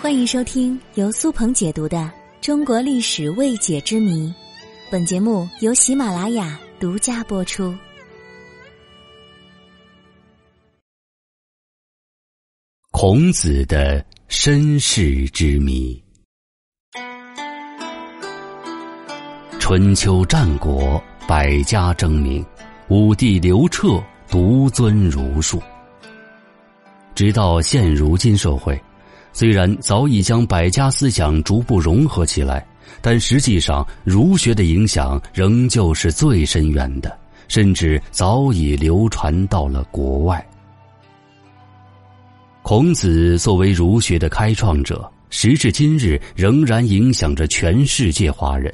欢迎收听由苏鹏解读的《中国历史未解之谜》，本节目由喜马拉雅独家播出。孔子的身世之谜。春秋战国，百家争鸣，武帝刘彻独尊儒术。直到现如今社会，虽然早已将百家思想逐步融合起来，但实际上儒学的影响仍旧是最深远的，甚至早已流传到了国外。孔子作为儒学的开创者，时至今日仍然影响着全世界华人。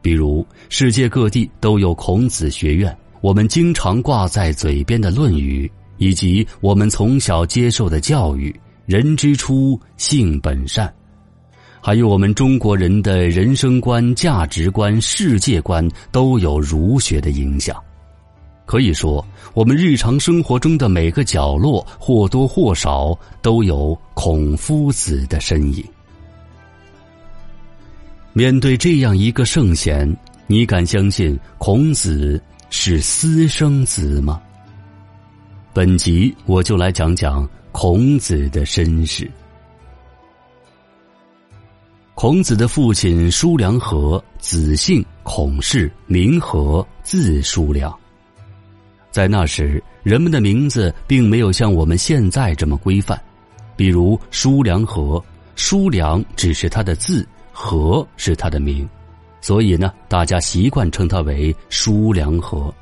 比如，世界各地都有孔子学院，我们经常挂在嘴边的《论语》，以及我们从小接受的教育“人之初，性本善”，还有我们中国人的人生观、价值观、世界观，都有儒学的影响。可以说，我们日常生活中的每个角落，或多或少都有孔夫子的身影。面对这样一个圣贤，你敢相信孔子是私生子吗？本集我就来讲讲孔子的身世。孔子的父亲叔良和，子姓孔氏，名和，字叔良。在那时，人们的名字并没有像我们现在这么规范，比如叔良和，叔良只是他的字。和是他的名，所以呢，大家习惯称他为叔良和。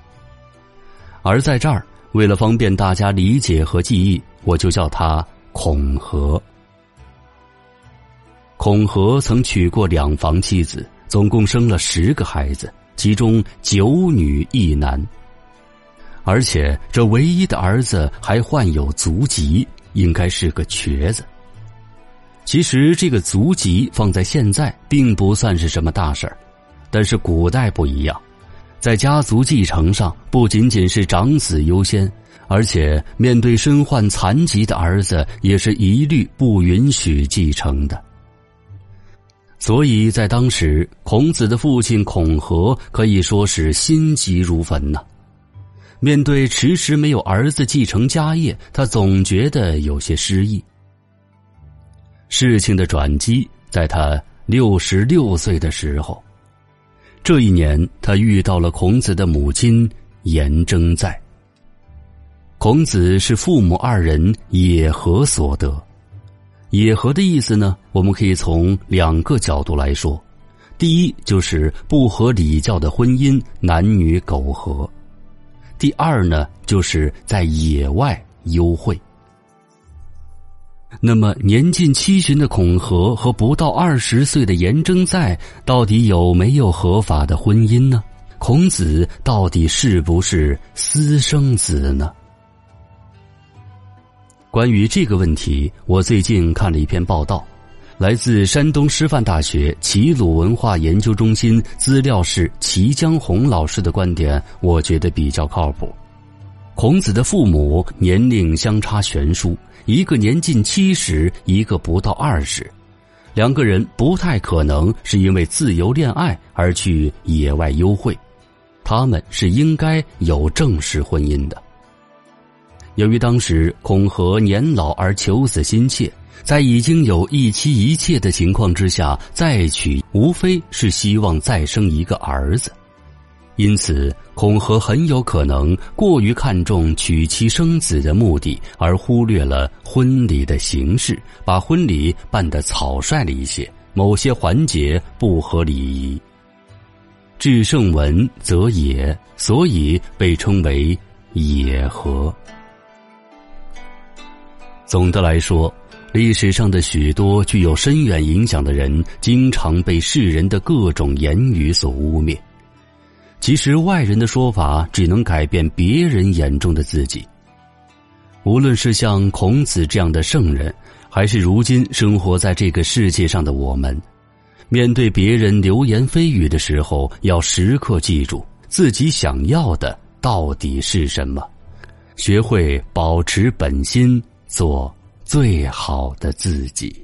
而在这儿，为了方便大家理解和记忆，我就叫他孔和。孔和曾娶过两房妻子，总共生了十个孩子，其中九女一男。而且这唯一的儿子还患有足疾，应该是个瘸子。其实这个足疾放在现在并不算是什么大事儿，但是古代不一样，在家族继承上不仅仅是长子优先，而且面对身患残疾的儿子也是一律不允许继承的。所以在当时，孔子的父亲孔和可以说是心急如焚呐。面对迟迟没有儿子继承家业，他总觉得有些失意。事情的转机在他六十六岁的时候，这一年他遇到了孔子的母亲颜征在。孔子是父母二人野合所得，野合的意思呢，我们可以从两个角度来说：第一，就是不合礼教的婚姻，男女苟合；第二呢，就是在野外幽会。那么，年近七旬的孔和和不到二十岁的颜征在，到底有没有合法的婚姻呢？孔子到底是不是私生子呢？关于这个问题，我最近看了一篇报道，来自山东师范大学齐鲁文化研究中心资料室齐江红老师的观点，我觉得比较靠谱。孔子的父母年龄相差悬殊。一个年近七十，一个不到二十，两个人不太可能是因为自由恋爱而去野外幽会，他们是应该有正式婚姻的。由于当时孔和年老而求子心切，在已经有一妻一妾的情况之下再娶，无非是希望再生一个儿子。因此，孔和很有可能过于看重娶妻生子的目的，而忽略了婚礼的形式，把婚礼办得草率了一些，某些环节不合礼仪。至圣文则野，所以被称为野合。总的来说，历史上的许多具有深远影响的人，经常被世人的各种言语所污蔑。其实，外人的说法只能改变别人眼中的自己。无论是像孔子这样的圣人，还是如今生活在这个世界上的我们，面对别人流言蜚语的时候，要时刻记住自己想要的到底是什么，学会保持本心，做最好的自己。